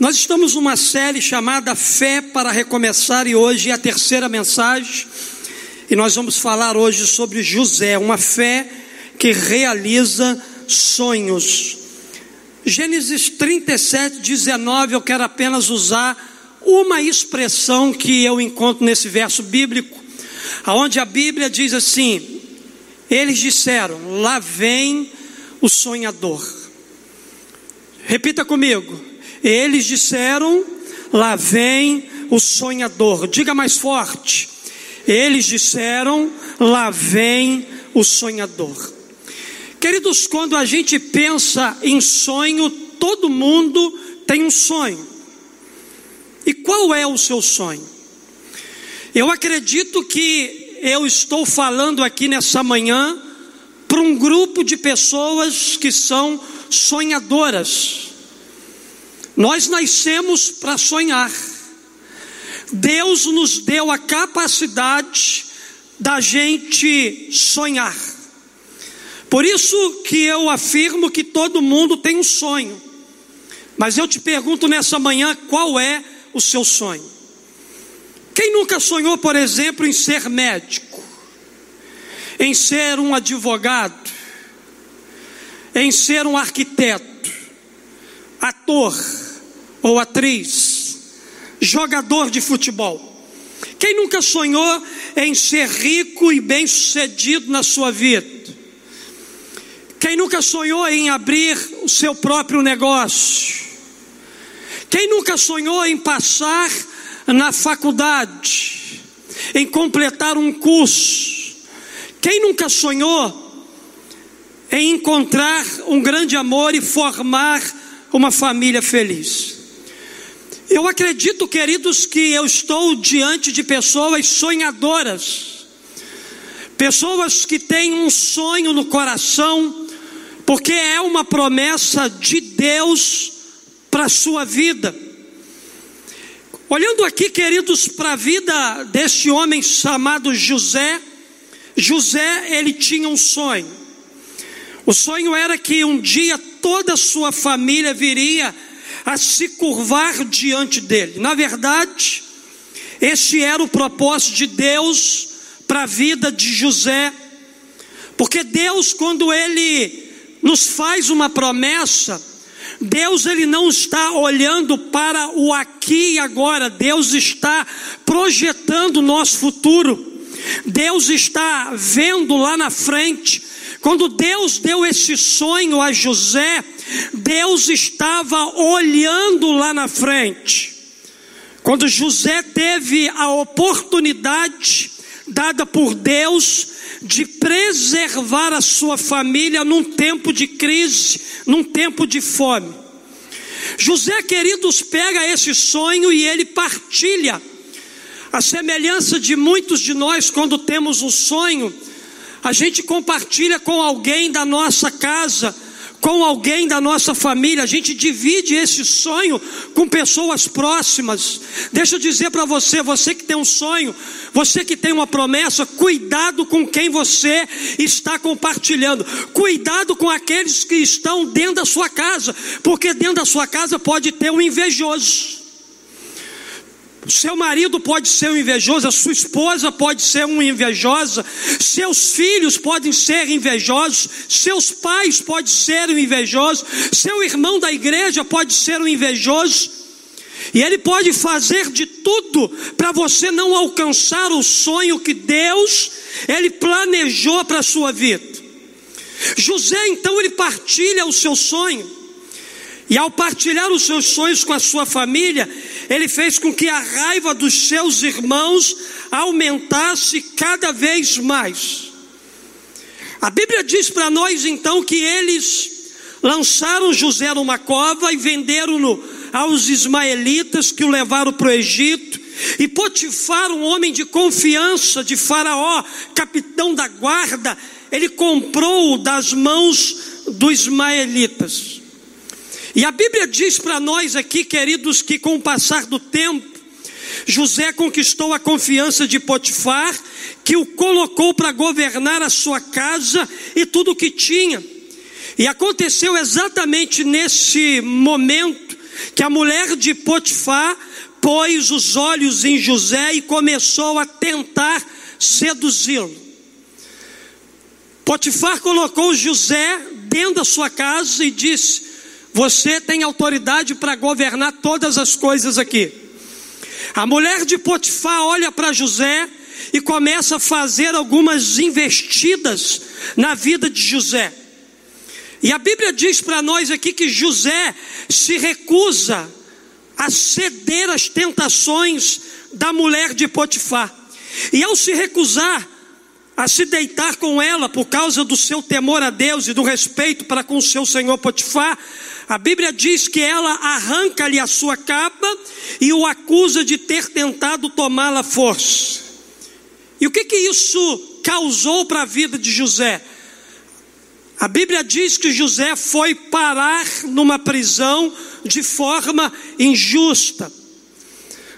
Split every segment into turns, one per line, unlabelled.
Nós estamos numa série chamada Fé para Recomeçar e hoje é a terceira mensagem. E nós vamos falar hoje sobre José, uma fé que realiza sonhos. Gênesis 37, 19, eu quero apenas usar uma expressão que eu encontro nesse verso bíblico, aonde a Bíblia diz assim: Eles disseram: Lá vem o sonhador. Repita comigo eles disseram: Lá vem o sonhador. Diga mais forte. Eles disseram: Lá vem o sonhador. Queridos, quando a gente pensa em sonho, todo mundo tem um sonho. E qual é o seu sonho? Eu acredito que eu estou falando aqui nessa manhã para um grupo de pessoas que são sonhadoras. Nós nascemos para sonhar. Deus nos deu a capacidade da gente sonhar. Por isso que eu afirmo que todo mundo tem um sonho. Mas eu te pergunto nessa manhã qual é o seu sonho? Quem nunca sonhou, por exemplo, em ser médico, em ser um advogado, em ser um arquiteto, ator, ou atriz, jogador de futebol. Quem nunca sonhou em ser rico e bem-sucedido na sua vida? Quem nunca sonhou em abrir o seu próprio negócio? Quem nunca sonhou em passar na faculdade, em completar um curso? Quem nunca sonhou em encontrar um grande amor e formar uma família feliz? Eu acredito, queridos, que eu estou diante de pessoas sonhadoras, pessoas que têm um sonho no coração, porque é uma promessa de Deus para a sua vida. Olhando aqui, queridos, para a vida desse homem chamado José, José, ele tinha um sonho. O sonho era que um dia toda a sua família viria a se curvar diante dele. Na verdade, esse era o propósito de Deus para a vida de José, porque Deus, quando Ele nos faz uma promessa, Deus ele não está olhando para o aqui e agora, Deus está projetando o nosso futuro. Deus está vendo lá na frente. Quando Deus deu esse sonho a José, Deus estava olhando lá na frente. Quando José teve a oportunidade dada por Deus de preservar a sua família num tempo de crise, num tempo de fome. José, queridos, pega esse sonho e ele partilha. A semelhança de muitos de nós, quando temos um sonho, a gente compartilha com alguém da nossa casa, com alguém da nossa família, a gente divide esse sonho com pessoas próximas. Deixa eu dizer para você, você que tem um sonho, você que tem uma promessa, cuidado com quem você está compartilhando. Cuidado com aqueles que estão dentro da sua casa, porque dentro da sua casa pode ter um invejoso. Seu marido pode ser um invejoso, a sua esposa pode ser uma invejosa, seus filhos podem ser invejosos, seus pais podem ser um invejoso, seu irmão da igreja pode ser um invejoso, e ele pode fazer de tudo para você não alcançar o sonho que Deus ele planejou para a sua vida. José então ele partilha o seu sonho. E ao partilhar os seus sonhos com a sua família, ele fez com que a raiva dos seus irmãos aumentasse cada vez mais. A Bíblia diz para nós então que eles lançaram José numa cova e venderam-no aos ismaelitas que o levaram para o Egito. E Potifar, um homem de confiança de Faraó, capitão da guarda, ele comprou das mãos dos ismaelitas. E a Bíblia diz para nós aqui, queridos, que com o passar do tempo, José conquistou a confiança de Potifar, que o colocou para governar a sua casa e tudo o que tinha. E aconteceu exatamente nesse momento, que a mulher de Potifar pôs os olhos em José e começou a tentar seduzi-lo. Potifar colocou José dentro da sua casa e disse: Você tem autoridade para governar todas as coisas aqui. A mulher de Potifar olha para José e começa a fazer algumas investidas na vida de José. E a Bíblia diz para nós aqui que José se recusa a ceder às tentações da mulher de Potifar. E ao se recusar a se deitar com ela por causa do seu temor a Deus e do respeito para com o seu senhor Potifar, a Bíblia diz que ela arranca-lhe a sua capa e o acusa de ter tentado tomá-la força. E o que que isso causou para a vida de José? A Bíblia diz que José foi parar numa prisão de forma injusta.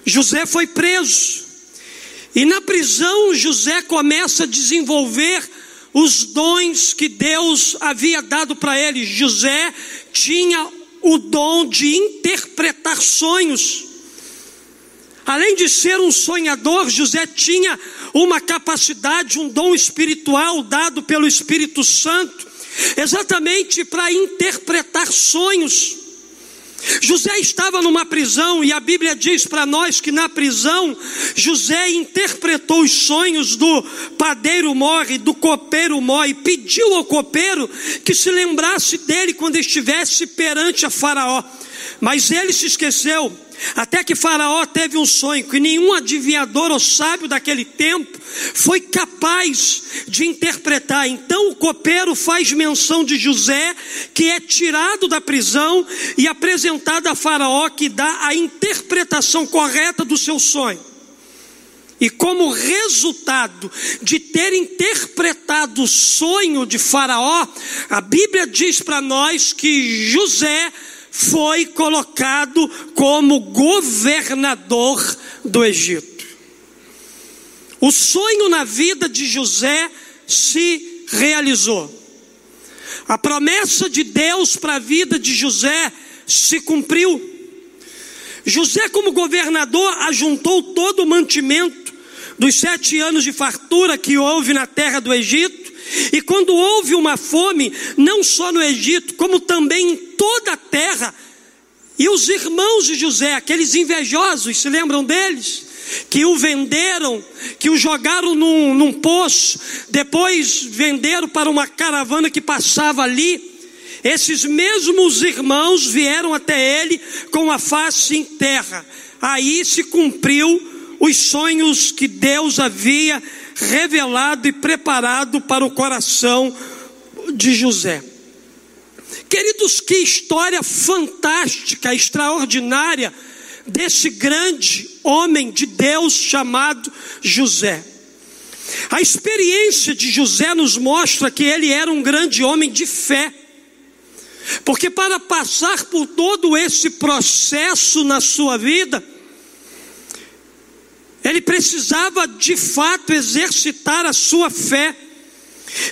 José foi preso. E na prisão, José começa a desenvolver os dons que Deus havia dado para ele. José tinha o dom de interpretar sonhos. Além de ser um sonhador, José tinha uma capacidade, um dom espiritual dado pelo Espírito Santo exatamente para interpretar sonhos. José estava numa prisão e a Bíblia diz para nós que na prisão José interpretou os sonhos do padeiro morre, do copeiro morre, pediu ao copeiro que se lembrasse dele quando estivesse perante a Faraó. Mas ele se esqueceu. Até que Faraó teve um sonho que nenhum adivinhador ou sábio daquele tempo foi capaz de interpretar. Então o copeiro faz menção de José, que é tirado da prisão e apresentado a Faraó, que dá a interpretação correta do seu sonho. E como resultado de ter interpretado o sonho de Faraó, a Bíblia diz para nós que José foi colocado como governador do Egito. O sonho na vida de José se realizou. A promessa de Deus para a vida de José se cumpriu. José, como governador, ajuntou todo o mantimento dos sete anos de fartura que houve na terra do Egito e quando houve uma fome, não só no Egito, como também em toda a terra, e os irmãos de José, aqueles invejosos, se lembram deles? Que o venderam, que o jogaram num, num poço, depois venderam para uma caravana que passava ali. Esses mesmos irmãos vieram até ele com a face em terra. Aí se cumpriu os sonhos que Deus havia revelado e preparado para o coração de José. Queridos, que história fantástica, extraordinária desse grande homem de Deus chamado José. A experiência de José nos mostra que ele era um grande homem de fé. Porque para passar por todo esse processo na sua vida, ele precisava de fato exercitar a sua fé.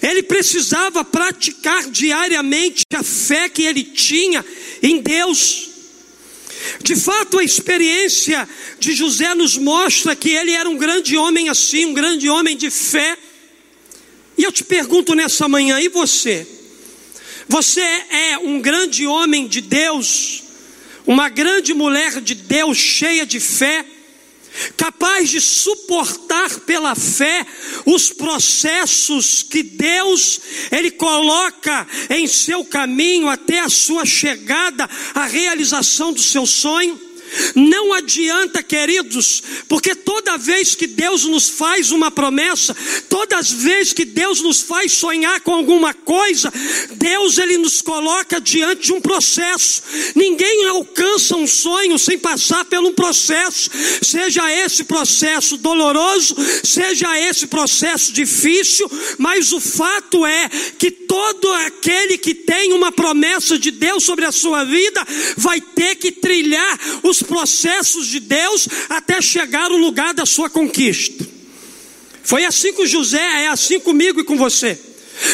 Ele precisava praticar diariamente a fé que ele tinha em Deus. De fato, a experiência de José nos mostra que ele era um grande homem assim, um grande homem de fé. E eu te pergunto nessa manhã, e você? Você é um grande homem de Deus, uma grande mulher de Deus cheia de fé? Capaz de suportar pela fé os processos que Deus ele coloca em seu caminho até a sua chegada à realização do seu sonho. Não adianta, queridos, porque toda vez que Deus nos faz uma promessa, todas as vezes que Deus nos faz sonhar com alguma coisa, Deus ele nos coloca diante de um processo. Ninguém alcança um sonho sem passar por um processo, seja esse processo doloroso, seja esse processo difícil, mas o fato é que todo aquele que tem uma promessa de Deus sobre a sua vida vai ter que trilhar os processos de Deus até chegar ao lugar da sua conquista. Foi assim com José, é assim comigo e com você.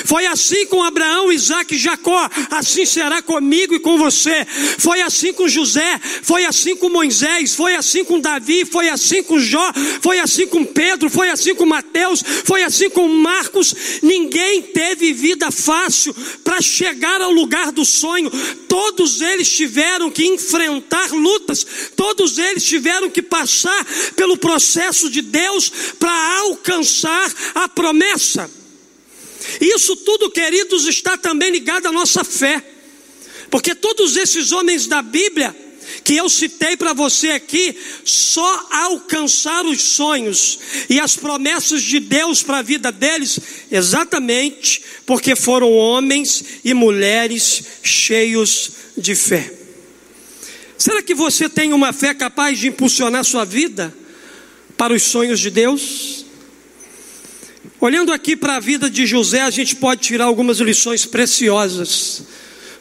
Foi assim com Abraão, Isaac e Jacó, assim será comigo e com você. Foi assim com José, foi assim com Moisés, foi assim com Davi, foi assim com Jó, foi assim com Pedro, foi assim com Mateus, foi assim com Marcos. Ninguém teve vida fácil para chegar ao lugar do sonho. Todos eles tiveram que enfrentar lutas, todos eles tiveram que passar pelo processo de Deus para alcançar a promessa. Isso tudo, queridos, está também ligado à nossa fé. Porque todos esses homens da Bíblia, que eu citei para você aqui, só alcançaram os sonhos e as promessas de Deus para a vida deles, exatamente porque foram homens e mulheres cheios de fé. Será que você tem uma fé capaz de impulsionar sua vida para os sonhos de Deus? Olhando aqui para a vida de José, a gente pode tirar algumas lições preciosas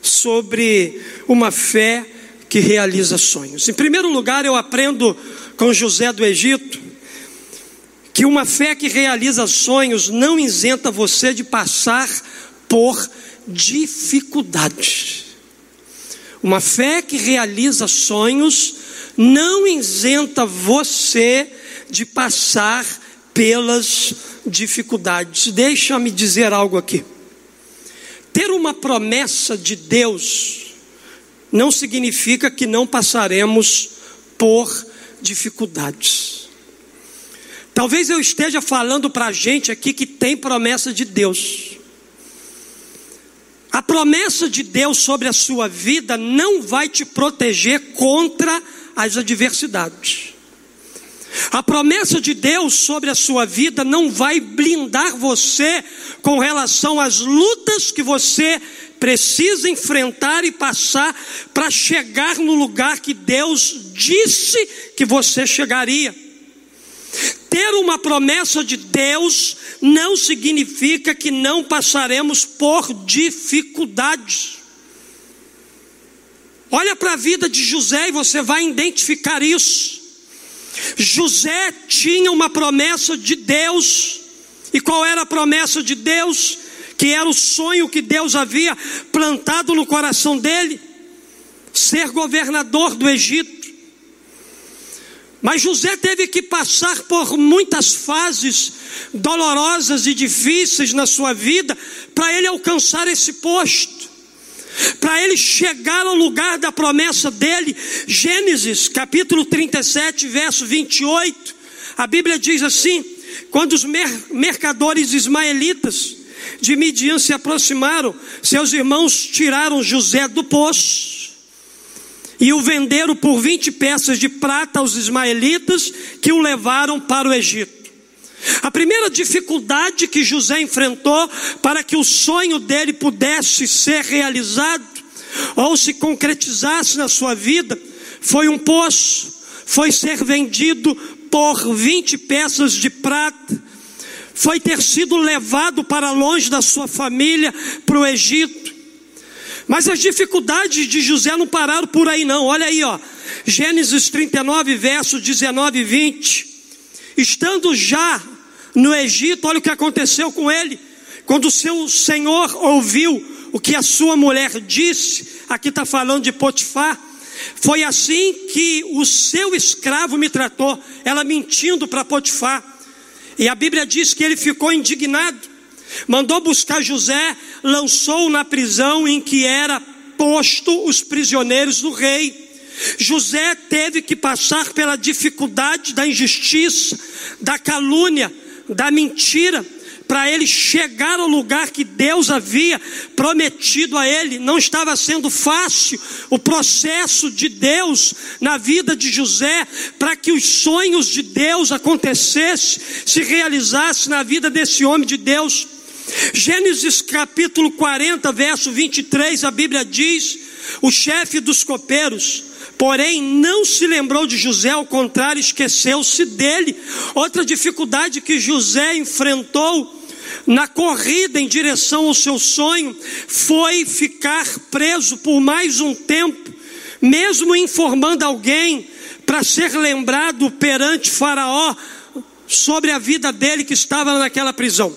sobre uma fé que realiza sonhos. Em primeiro lugar, eu aprendo com José do Egito que uma fé que realiza sonhos não isenta você de passar por dificuldades. Uma fé que realiza sonhos não isenta você de passar pelas dificuldades. Deixa-me dizer algo aqui. Ter uma promessa de Deus não significa que não passaremos por dificuldades. Talvez eu esteja falando para a gente aqui que tem promessa de Deus. A promessa de Deus sobre a sua vida não vai te proteger contra as adversidades. A promessa de Deus sobre a sua vida não vai blindar você com relação às lutas que você precisa enfrentar e passar para chegar no lugar que Deus disse que você chegaria. Ter uma promessa de Deus não significa que não passaremos por dificuldades. Olha para a vida de José e você vai identificar isso. José tinha uma promessa de Deus. E qual era a promessa de Deus? Que era o sonho que Deus havia plantado no coração dele: ser governador do Egito. Mas José teve que passar por muitas fases dolorosas e difíceis na sua vida para ele alcançar esse posto para ele chegar ao lugar da promessa dele. Gênesis capítulo 37, verso 28. A Bíblia diz assim: quando os mercadores ismaelitas de Midian se aproximaram, seus irmãos tiraram José do poço e o venderam por 20 peças de prata aos ismaelitas que o levaram para o Egito. A primeira dificuldade que José enfrentou para que o sonho dele pudesse ser realizado ou se concretizasse na sua vida foi um poço, foi ser vendido por 20 peças de prata, foi ter sido levado para longe da sua família para o Egito. Mas as dificuldades de José não pararam por aí, não. Olha aí, ó. Gênesis 39, versos 19 e 20. Estando já no Egito, olha o que aconteceu com ele. Quando o seu senhor ouviu o que a sua mulher disse, aqui está falando de Potifar, foi assim que o seu escravo me tratou, ela mentindo para Potifar. E a Bíblia diz que ele ficou indignado, mandou buscar José, lançou na prisão em que era posto os prisioneiros do rei. José teve que passar pela dificuldade da injustiça, da calúnia, da mentira, para ele chegar ao lugar que Deus havia prometido a ele. Não estava sendo fácil o processo de Deus na vida de José, para que os sonhos de Deus acontecessem, se realizassem na vida desse homem de Deus. Gênesis capítulo 40, verso 23, a Bíblia diz: o chefe dos copeiros Porém, não se lembrou de José, ao contrário, esqueceu-se dele. Outra dificuldade que José enfrentou na corrida em direção ao seu sonho foi ficar preso por mais um tempo, mesmo informando alguém para ser lembrado perante Faraó sobre a vida dele que estava naquela prisão.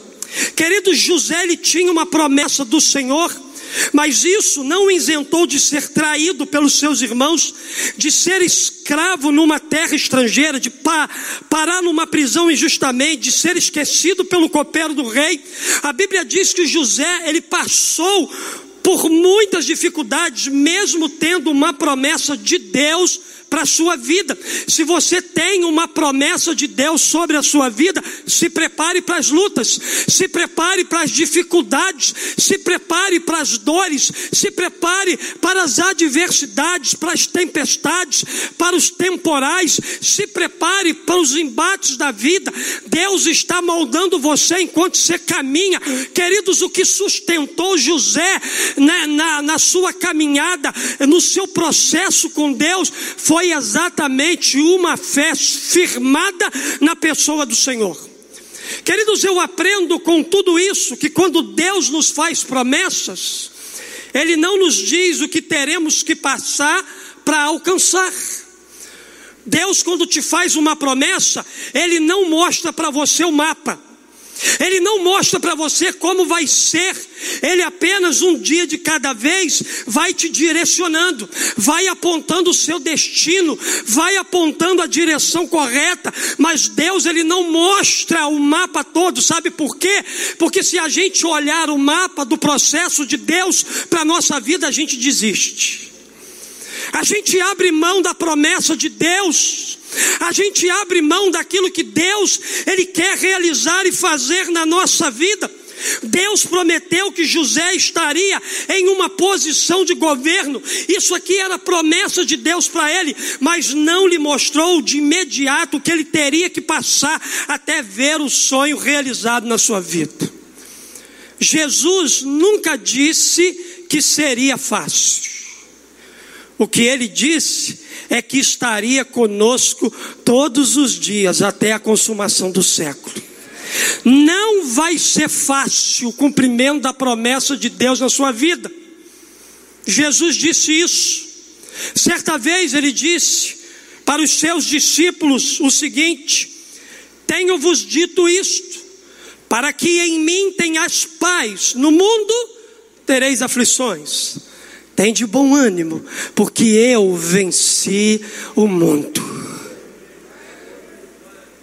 Querido José, ele tinha uma promessa do Senhor, mas isso não o isentou de ser traído pelos seus irmãos, de ser escravo numa terra estrangeira, de pa parar numa prisão injustamente, de ser esquecido pelo copeiro do rei. A Bíblia diz que José, ele passou por muitas dificuldades, mesmo tendo uma promessa de Deus para a sua vida. Se você tem uma promessa de Deus sobre a sua vida, se prepare para as lutas, se prepare para as dificuldades, se prepare para as dores, se prepare para as adversidades, para as tempestades, para os temporais, se prepare para os embates da vida. Deus está moldando você enquanto você caminha. Queridos, o que sustentou José na, na, na sua caminhada, no seu processo com Deus, foi foi exatamente uma fé firmada na pessoa do Senhor. Queridos, eu aprendo com tudo isso que quando Deus nos faz promessas, Ele não nos diz o que teremos que passar para alcançar. Deus, quando te faz uma promessa, Ele não mostra para você o mapa. Ele não mostra para você como vai ser, ele apenas um dia de cada vez vai te direcionando, vai apontando o seu destino, vai apontando a direção correta, mas Deus ele não mostra o mapa todo, sabe por quê? Porque se a gente olhar o mapa do processo de Deus para nossa vida, a gente desiste. A gente abre mão da promessa de Deus a gente abre mão daquilo que Deus ele quer realizar e fazer na nossa vida. Deus prometeu que José estaria em uma posição de governo. Isso aqui era promessa de Deus para ele, mas não lhe mostrou de imediato que ele teria que passar até ver o sonho realizado na sua vida. Jesus nunca disse que seria fácil. O que ele disse é que estaria conosco todos os dias até a consumação do século. Não vai ser fácil o cumprimento da promessa de Deus na sua vida. Jesus disse isso. Certa vez ele disse para os seus discípulos o seguinte: Tenho-vos dito isto, para que em mim tenhas paz, no mundo tereis aflições. Tem de bom ânimo, porque eu venci o mundo.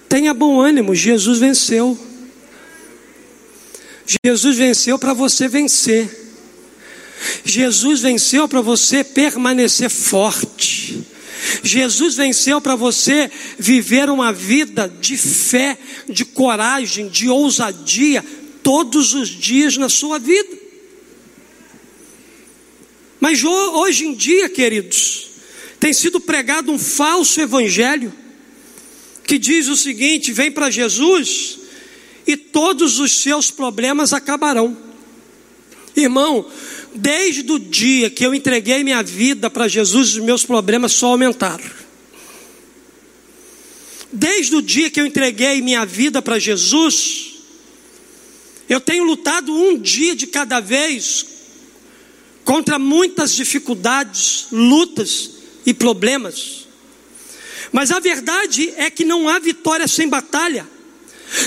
Tenha bom ânimo, Jesus venceu. Jesus venceu para você vencer. Jesus venceu para você permanecer forte. Jesus venceu para você viver uma vida de fé, de coragem, de ousadia todos os dias na sua vida. Mas hoje em dia, queridos, tem sido pregado um falso evangelho que diz o seguinte: vem para Jesus e todos os seus problemas acabarão. Irmão, desde o dia que eu entreguei minha vida para Jesus, os meus problemas só aumentaram. Desde o dia que eu entreguei minha vida para Jesus, eu tenho lutado um dia de cada vez contra muitas dificuldades, lutas e problemas. Mas a verdade é que não há vitória sem batalha,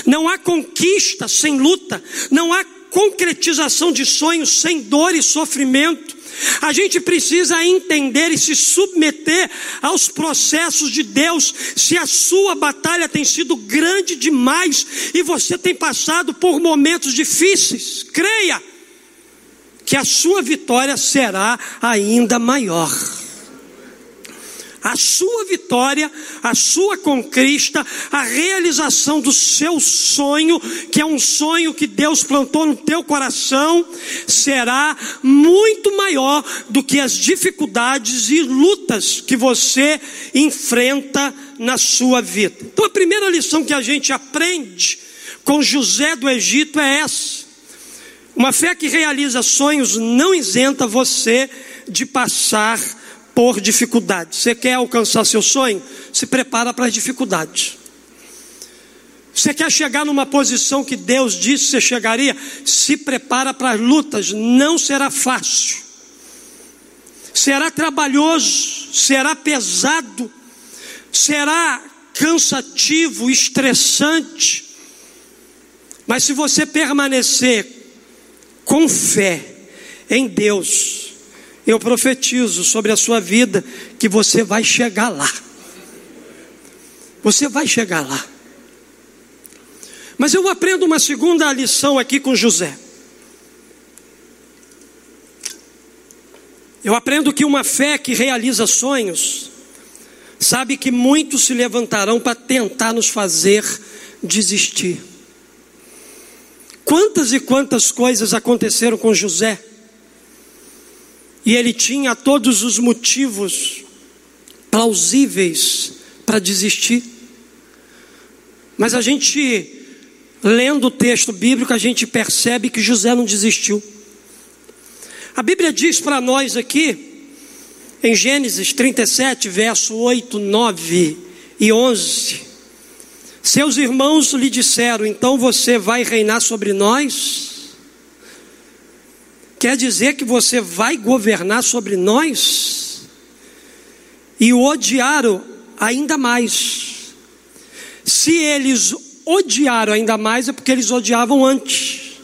não há conquista sem luta, não há concretização de sonhos sem dor e sofrimento. A gente precisa entender e se submeter aos processos de Deus. Se a sua batalha tem sido grande demais e você tem passado por momentos difíceis, creia que a sua vitória será ainda maior. A sua vitória, a sua conquista, a realização do seu sonho, que é um sonho que Deus plantou no teu coração, será muito maior do que as dificuldades e lutas que você enfrenta na sua vida. Então, a primeira lição que a gente aprende com José do Egito é essa uma fé que realiza sonhos não isenta você de passar por dificuldades. Você quer alcançar seu sonho? Se prepara para as dificuldades. Você quer chegar numa posição que Deus disse que você chegaria? Se prepara para as lutas, não será fácil. Será trabalhoso, será pesado, será cansativo, estressante Mas se você permanecer com fé em Deus, eu profetizo sobre a sua vida que você vai chegar lá. Você vai chegar lá. Mas eu aprendo uma segunda lição aqui com José. Eu aprendo que uma fé que realiza sonhos, sabe que muitos se levantarão para tentar nos fazer desistir. Quantas e quantas coisas aconteceram com José? E ele tinha todos os motivos plausíveis para desistir. Mas a gente, lendo o texto bíblico, a gente percebe que José não desistiu. A Bíblia diz para nós aqui, em Gênesis 37, verso 8, 9 e 11: Seus irmãos lhe disseram, então você vai reinar sobre nós? Quer dizer que você vai governar sobre nós? E o odiaram ainda mais. Se eles odiaram ainda mais, é porque eles odiavam antes.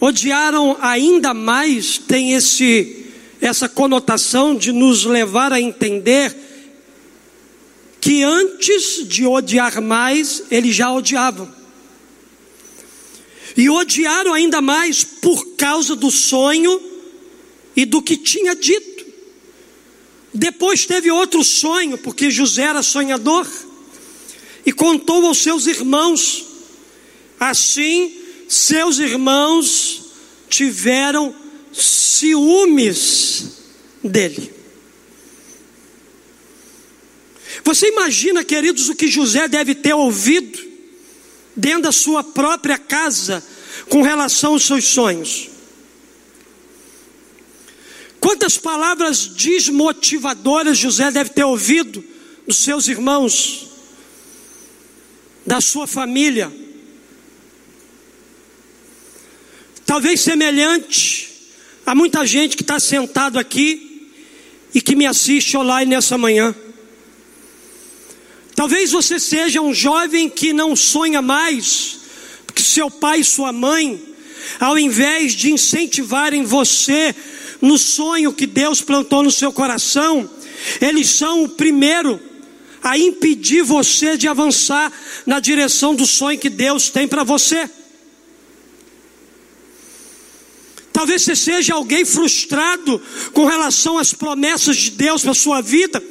Odiaram ainda mais tem esse essa conotação de nos levar a entender que antes de odiar mais, eles já odiavam. E odiaram ainda mais por causa do sonho e do que tinha dito. Depois teve outro sonho, porque José era sonhador, e contou aos seus irmãos. Assim, seus irmãos tiveram ciúmes dele. Você imagina, queridos, o que José deve ter ouvido dentro da sua própria casa com relação aos seus sonhos? Quantas palavras desmotivadoras José deve ter ouvido dos seus irmãos, da sua família? Talvez semelhante a muita gente que está sentado aqui e que me assiste online nessa manhã. Talvez você seja um jovem que não sonha mais, porque seu pai e sua mãe, ao invés de incentivarem você no sonho que Deus plantou no seu coração, eles são o primeiro a impedir você de avançar na direção do sonho que Deus tem para você. Talvez você seja alguém frustrado com relação às promessas de Deus para sua vida,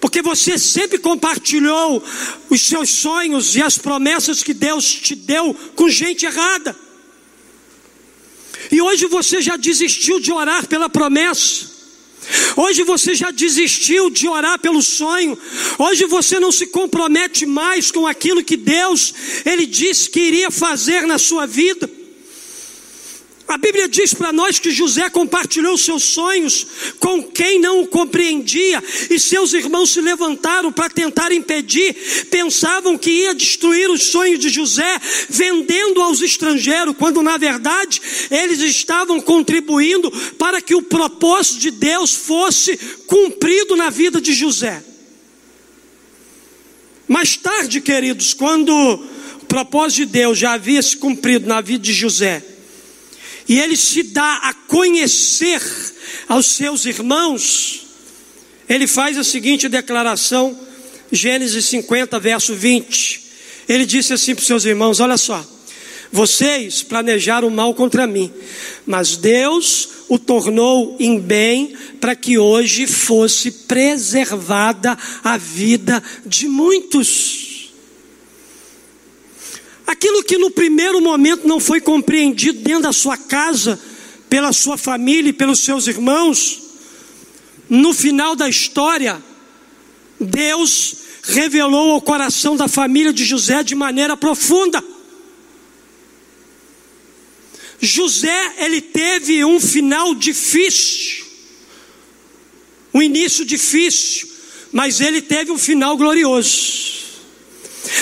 porque você sempre compartilhou os seus sonhos e as promessas que Deus te deu com gente errada. E hoje você já desistiu de orar pela promessa. Hoje você já desistiu de orar pelo sonho. Hoje você não se compromete mais com aquilo que Deus ele disse que iria fazer na sua vida. A Bíblia diz para nós que José compartilhou seus sonhos com quem não o compreendia, e seus irmãos se levantaram para tentar impedir, pensavam que ia destruir os sonhos de José, vendendo aos estrangeiros, quando na verdade eles estavam contribuindo para que o propósito de Deus fosse cumprido na vida de José. Mais tarde, queridos, quando o propósito de Deus já havia se cumprido na vida de José, e ele se dá a conhecer aos seus irmãos, ele faz a seguinte declaração, Gênesis 50, verso 20. Ele disse assim para os seus irmãos: Olha só, vocês planejaram mal contra mim, mas Deus o tornou em bem para que hoje fosse preservada a vida de muitos. Aquilo que no primeiro momento não foi compreendido dentro da sua casa, pela sua família e pelos seus irmãos, no final da história, Deus revelou ao coração da família de José de maneira profunda. José, ele teve um final difícil, um início difícil, mas ele teve um final glorioso.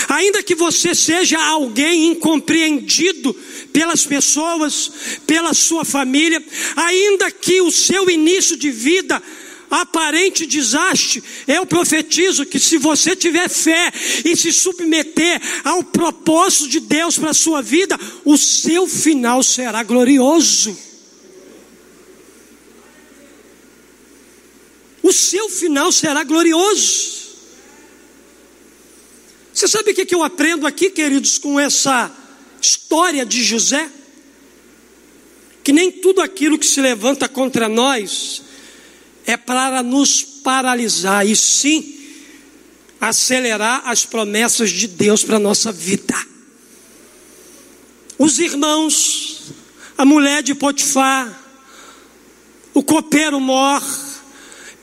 Ainda que você seja alguém incompreendido pelas pessoas, pela sua família, ainda que o seu início de vida aparente desastre, eu profetizo que se você tiver fé e se submeter ao propósito de Deus para a sua vida, o seu final será glorioso. O seu final será glorioso. Você sabe o que eu aprendo aqui, queridos, com essa história de José? Que nem tudo aquilo que se levanta contra nós é para nos paralisar, e sim acelerar as promessas de Deus para a nossa vida. Os irmãos, a mulher de Potifar, o copeiro mor,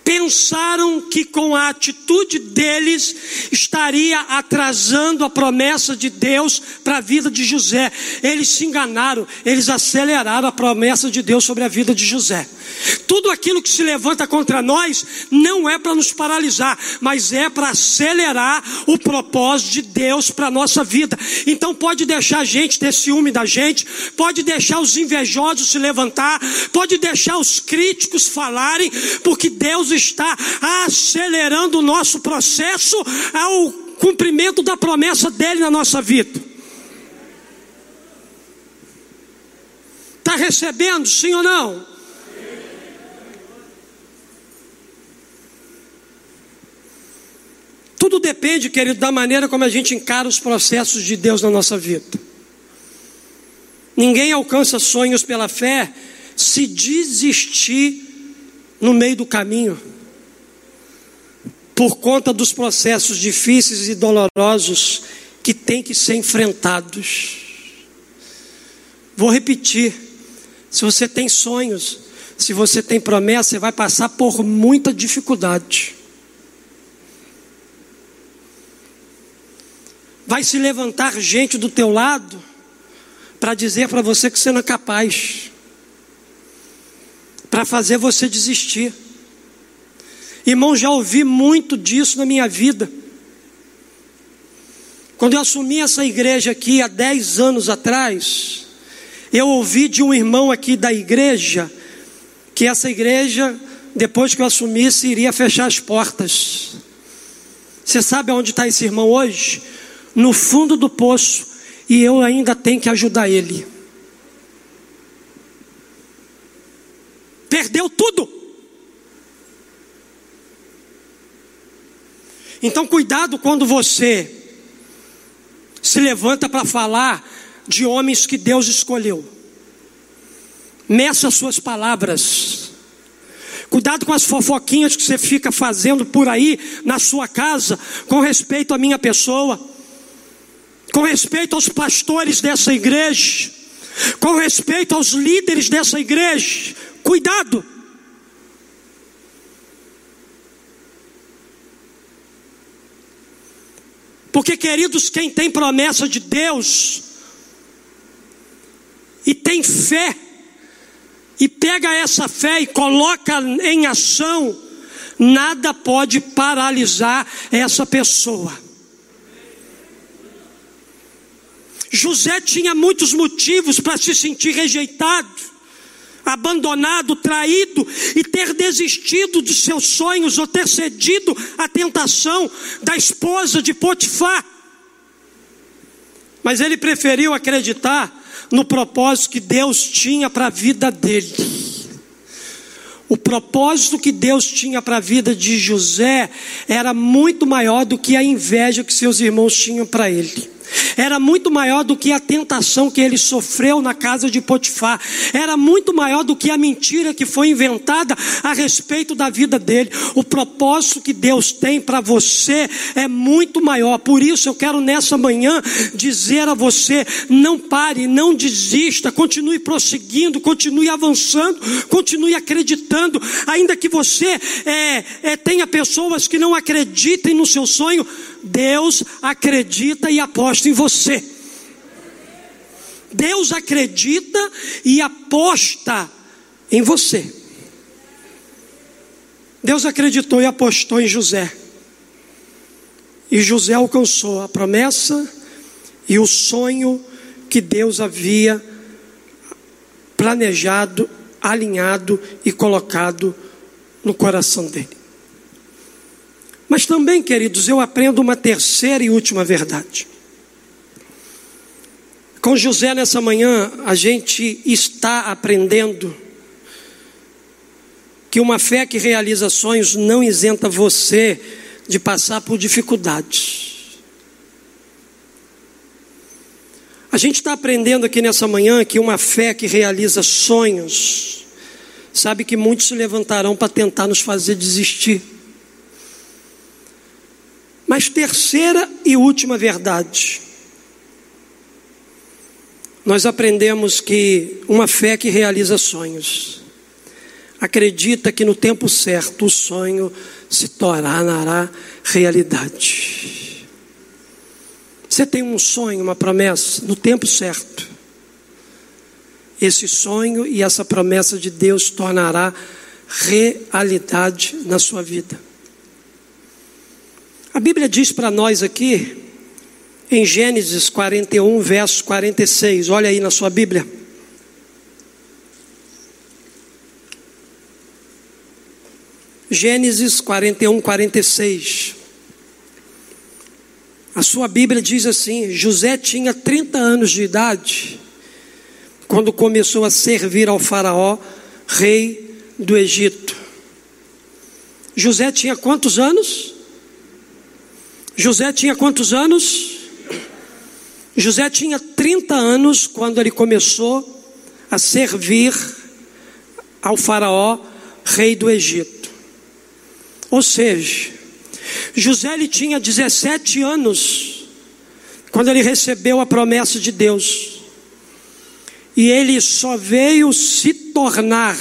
pensaram que com a atitude deles estaria atrasando a promessa de Deus para a vida de José. Eles se enganaram, eles aceleraram a promessa de Deus sobre a vida de José. Tudo aquilo que se levanta contra nós não é para nos paralisar, mas é para acelerar o propósito de Deus para a nossa vida. Então pode deixar a gente ter ciúme da gente, pode deixar os invejosos se levantar, pode deixar os críticos falarem, porque Deus está acelerando o nosso processo ao cumprimento da promessa dele na nossa vida. Está recebendo, sim ou não? Tudo depende, querido, da maneira como a gente encara os processos de Deus na nossa vida. Ninguém alcança sonhos pela fé se desistir no meio do caminho, por conta dos processos difíceis e dolorosos que têm que ser enfrentados. Vou repetir: se você tem sonhos, se você tem promessa, você vai passar por muita dificuldade. Vai se levantar gente do teu lado para dizer para você que você não é capaz, para fazer você desistir. Irmão, já ouvi muito disso na minha vida. Quando eu assumi essa igreja aqui há 10 anos atrás, eu ouvi de um irmão aqui da igreja que essa igreja, depois que eu assumisse, iria fechar as portas. Você sabe aonde está esse irmão hoje? No fundo do poço e eu ainda tenho que ajudar ele. Perdeu tudo. Então, cuidado quando você se levanta para falar de homens que Deus escolheu. Meça as suas palavras. Cuidado com as fofoquinhas que você fica fazendo por aí na sua casa com respeito à minha pessoa com respeito aos pastores dessa igreja, com respeito aos líderes dessa igreja, cuidado. Porque, queridos, quem tem promessa de Deus e tem fé, e pega essa fé e coloca em ação, nada pode paralisar essa pessoa. José tinha muitos motivos para se sentir rejeitado, abandonado, traído e ter desistido de seus sonhos ou ter cedido à tentação da esposa de Potifar. Mas ele preferiu acreditar no propósito que Deus tinha para a vida dele. O propósito que Deus tinha para a vida de José era muito maior do que a inveja que seus irmãos tinham para ele era muito maior do que a tentação que ele sofreu na casa de Potifar, era muito maior do que a mentira que foi inventada a respeito da vida dele. O propósito que Deus tem para você é muito maior. Por isso eu quero nessa manhã dizer a você: não pare, não desista, continue prosseguindo, continue avançando, continue acreditando, ainda que você é, é, tenha pessoas que não acreditem no seu sonho Deus acredita e aposta em você. Deus acredita e aposta em você. Deus acreditou e apostou em José. E José alcançou a promessa e o sonho que Deus havia planejado, alinhado e colocado no coração dele. Mas também, queridos, eu aprendo uma terceira e última verdade. Com José nessa manhã, a gente está aprendendo que uma fé que realiza sonhos não isenta você de passar por dificuldades. A gente está aprendendo aqui nessa manhã que uma fé que realiza sonhos, sabe que muitos se levantarão para tentar nos fazer desistir. Mas terceira e última verdade nós aprendemos que uma fé que realiza sonhos acredita que no tempo certo o sonho se tornará realidade. Você tem um sonho, uma promessa, no tempo certo. Esse sonho e essa promessa de Deus tornará realidade na sua vida. A Bíblia diz para nós aqui em Gênesis 41, verso 46. Olha aí na sua Bíblia. Gênesis 41, 46. A sua Bíblia diz assim: José tinha 30 anos de idade quando começou a servir ao Faraó, rei do Egito. José tinha quantos anos? José tinha quantos anos? José tinha 30 anos quando ele começou a servir ao Faraó, rei do Egito. Ou seja, José ele tinha 17 anos quando ele recebeu a promessa de Deus. E ele só veio se tornar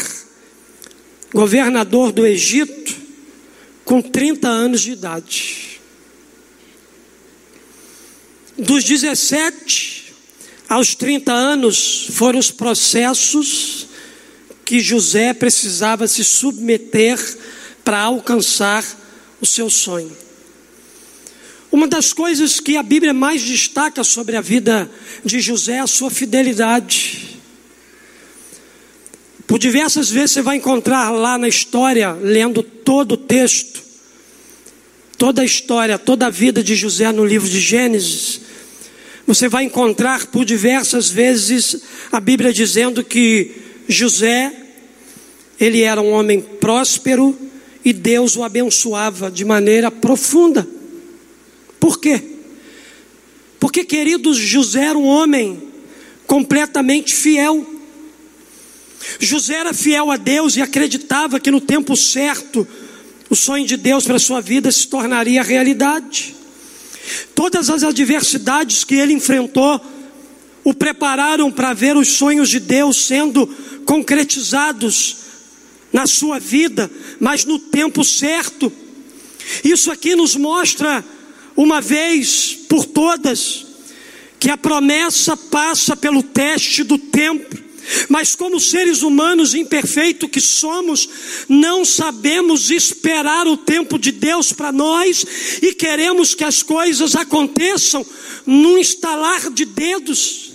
governador do Egito com 30 anos de idade. Dos 17 aos 30 anos foram os processos que José precisava se submeter para alcançar o seu sonho. Uma das coisas que a Bíblia mais destaca sobre a vida de José é a sua fidelidade. Por diversas vezes você vai encontrar lá na história, lendo todo o texto, toda a história, toda a vida de José no livro de Gênesis, você vai encontrar por diversas vezes a Bíblia dizendo que José, ele era um homem próspero e Deus o abençoava de maneira profunda. Por quê? Porque, queridos, José era um homem completamente fiel. José era fiel a Deus e acreditava que no tempo certo o sonho de Deus para a sua vida se tornaria realidade. Todas as adversidades que ele enfrentou o prepararam para ver os sonhos de Deus sendo concretizados na sua vida, mas no tempo certo. Isso aqui nos mostra, uma vez por todas, que a promessa passa pelo teste do tempo. Mas, como seres humanos imperfeitos que somos, não sabemos esperar o tempo de Deus para nós e queremos que as coisas aconteçam num estalar de dedos,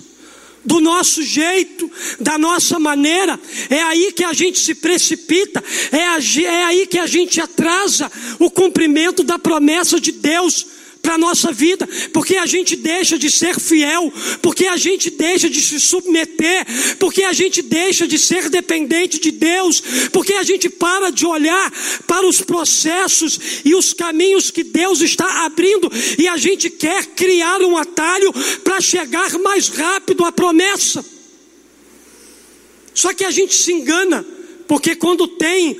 do nosso jeito, da nossa maneira. É aí que a gente se precipita, é, é aí que a gente atrasa o cumprimento da promessa de Deus para a nossa vida, porque a gente deixa de ser fiel, porque a gente deixa de se submeter, porque a gente deixa de ser dependente de Deus, porque a gente para de olhar para os processos e os caminhos que Deus está abrindo e a gente quer criar um atalho para chegar mais rápido à promessa. Só que a gente se engana, porque quando tem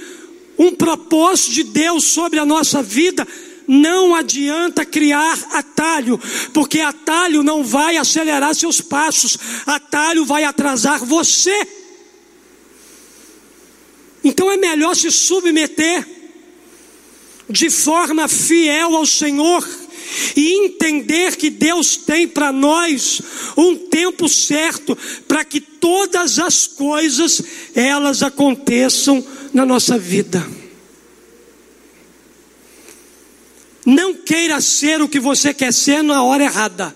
um propósito de Deus sobre a nossa vida, não adianta criar atalho, porque atalho não vai acelerar seus passos, atalho vai atrasar você. Então é melhor se submeter de forma fiel ao Senhor e entender que Deus tem para nós um tempo certo para que todas as coisas elas aconteçam na nossa vida. Não queira ser o que você quer ser na hora errada.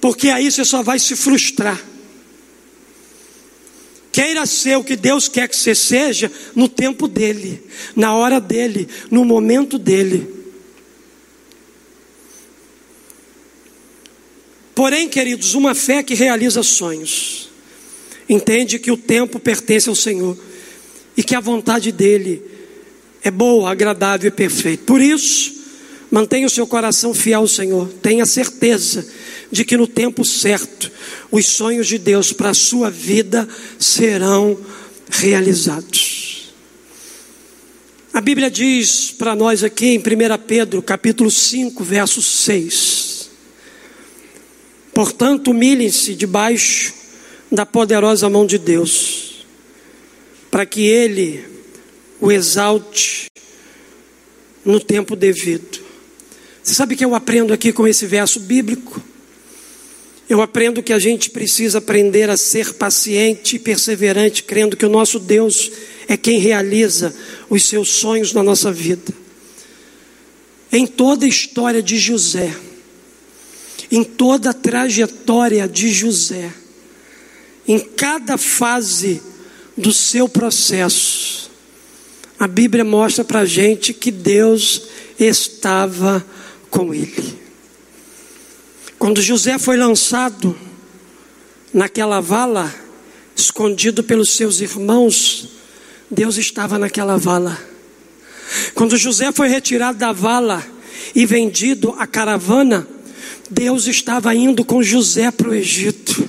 Porque aí você só vai se frustrar. Queira ser o que Deus quer que você seja no tempo dele, na hora dele, no momento dele. Porém, queridos, uma fé que realiza sonhos, entende que o tempo pertence ao Senhor e que a vontade dele é boa, agradável e perfeita. Por isso, mantenha o seu coração fiel ao Senhor, tenha certeza de que no tempo certo os sonhos de Deus para a sua vida serão realizados. A Bíblia diz para nós aqui em 1 Pedro, capítulo 5, verso 6. Portanto, humilhem-se debaixo da poderosa mão de Deus, para que Ele o exalte no tempo devido. Você sabe que eu aprendo aqui com esse verso bíblico? Eu aprendo que a gente precisa aprender a ser paciente e perseverante, crendo que o nosso Deus é quem realiza os seus sonhos na nossa vida. Em toda a história de José, em toda a trajetória de José, em cada fase do seu processo, a Bíblia mostra para a gente que Deus estava com ele. Quando José foi lançado naquela vala, escondido pelos seus irmãos, Deus estava naquela vala. Quando José foi retirado da vala e vendido à caravana, Deus estava indo com José para o Egito.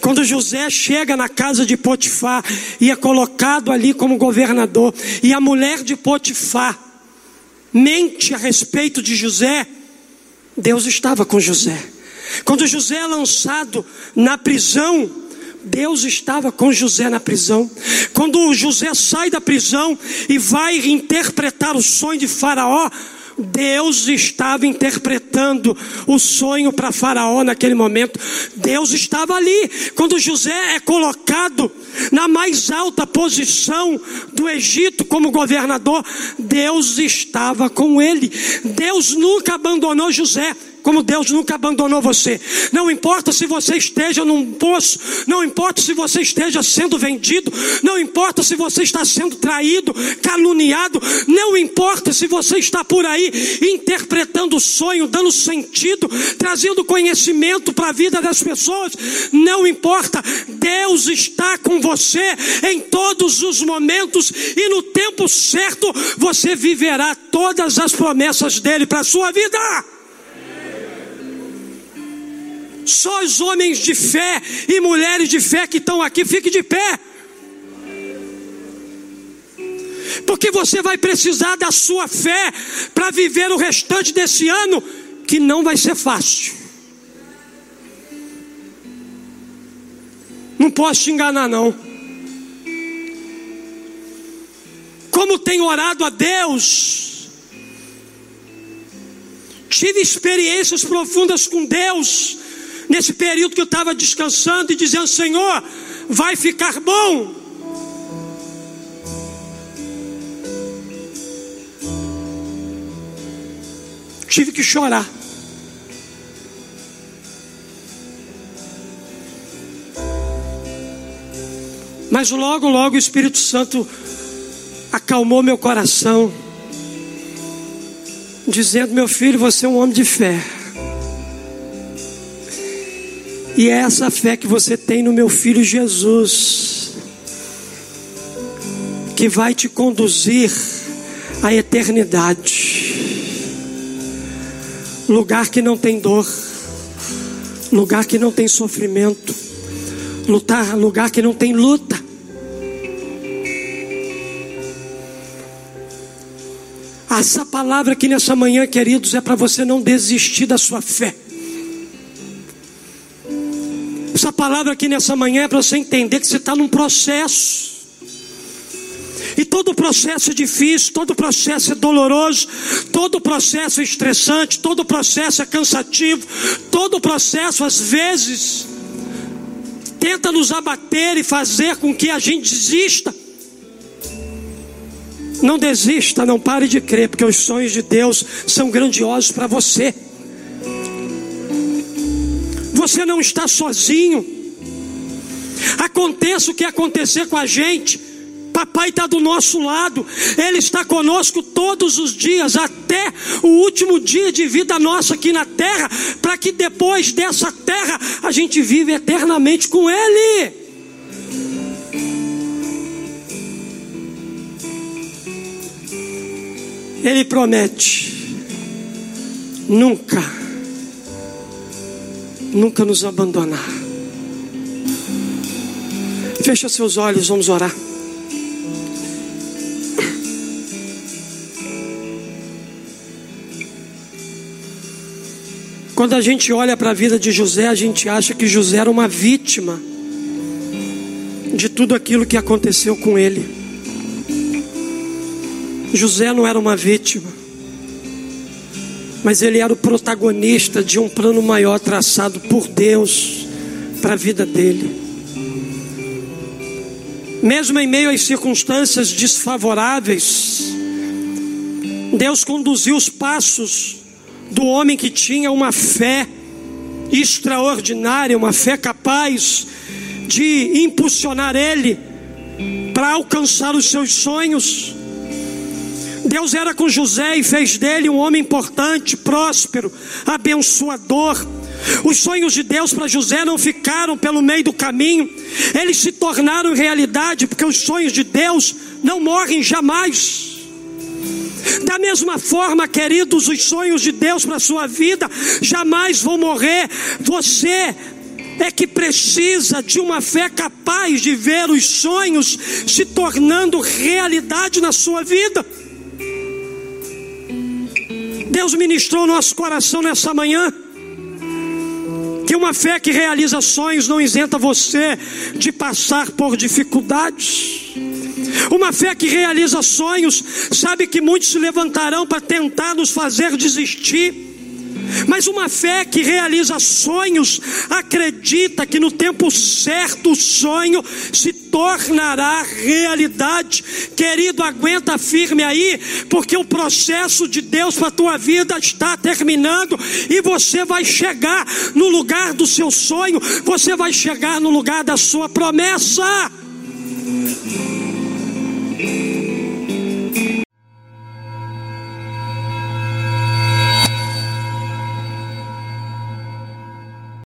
Quando José chega na casa de Potifar e é colocado ali como governador, e a mulher de Potifar mente a respeito de José, Deus estava com José. Quando José é lançado na prisão, Deus estava com José na prisão. Quando José sai da prisão e vai interpretar o sonho de Faraó, Deus estava interpretando o sonho para Faraó naquele momento. Deus estava ali. Quando José é colocado na mais alta posição do Egito como governador, Deus estava com ele. Deus nunca abandonou José como Deus nunca abandonou você. Não importa se você esteja num poço, não importa se você esteja sendo vendido, não importa se você está sendo traído, caluniado, não importa se você está por aí interpretando o sonho, dando sentido, trazendo conhecimento para a vida das pessoas, não importa, Deus está com você em todos os momentos e no tempo certo você viverá todas as promessas dele para a sua vida. Só os homens de fé e mulheres de fé que estão aqui, fique de pé. Porque você vai precisar da sua fé para viver o restante desse ano, que não vai ser fácil. Não posso te enganar, não. Como tenho orado a Deus, tive experiências profundas com Deus, nesse período que eu estava descansando e dizendo: Senhor, vai ficar bom. Tive que chorar. Mas logo, logo o Espírito Santo acalmou meu coração, dizendo: Meu filho, você é um homem de fé. E é essa fé que você tem no meu filho Jesus, que vai te conduzir à eternidade. Lugar que não tem dor, lugar que não tem sofrimento, lutar, lugar que não tem luta. Essa palavra aqui nessa manhã, queridos, é para você não desistir da sua fé. Palavra aqui nessa manhã é para você entender que você está num processo. E todo processo é difícil, todo processo é doloroso, todo processo é estressante, todo processo é cansativo, todo processo às vezes tenta nos abater e fazer com que a gente desista. Não desista, não pare de crer, porque os sonhos de Deus são grandiosos para você. Você não está sozinho. aconteça o que acontecer com a gente, Papai está do nosso lado, Ele está conosco todos os dias, até o último dia de vida nossa aqui na terra, para que depois dessa terra a gente vive eternamente com Ele. Ele promete nunca, nunca nos abandonar. Fecha seus olhos, vamos orar. Quando a gente olha para a vida de José, a gente acha que José era uma vítima de tudo aquilo que aconteceu com ele. José não era uma vítima, mas ele era o protagonista de um plano maior traçado por Deus para a vida dele. Mesmo em meio às circunstâncias desfavoráveis, Deus conduziu os passos do homem que tinha uma fé extraordinária, uma fé capaz de impulsionar ele para alcançar os seus sonhos. Deus era com José e fez dele um homem importante, próspero, abençoador. Os sonhos de Deus para José não ficaram pelo meio do caminho, eles se tornaram realidade, porque os sonhos de Deus não morrem jamais. Da mesma forma, queridos, os sonhos de Deus para a sua vida jamais vão morrer. Você é que precisa de uma fé capaz de ver os sonhos se tornando realidade na sua vida. Deus ministrou nosso coração nessa manhã. Que uma fé que realiza sonhos não isenta você de passar por dificuldades. Uma fé que realiza sonhos, sabe que muitos se levantarão para tentar nos fazer desistir. Mas uma fé que realiza sonhos, acredita que no tempo certo o sonho se tornará realidade. Querido, aguenta firme aí, porque o processo de Deus para a tua vida está terminando e você vai chegar no lugar do seu sonho, você vai chegar no lugar da sua promessa.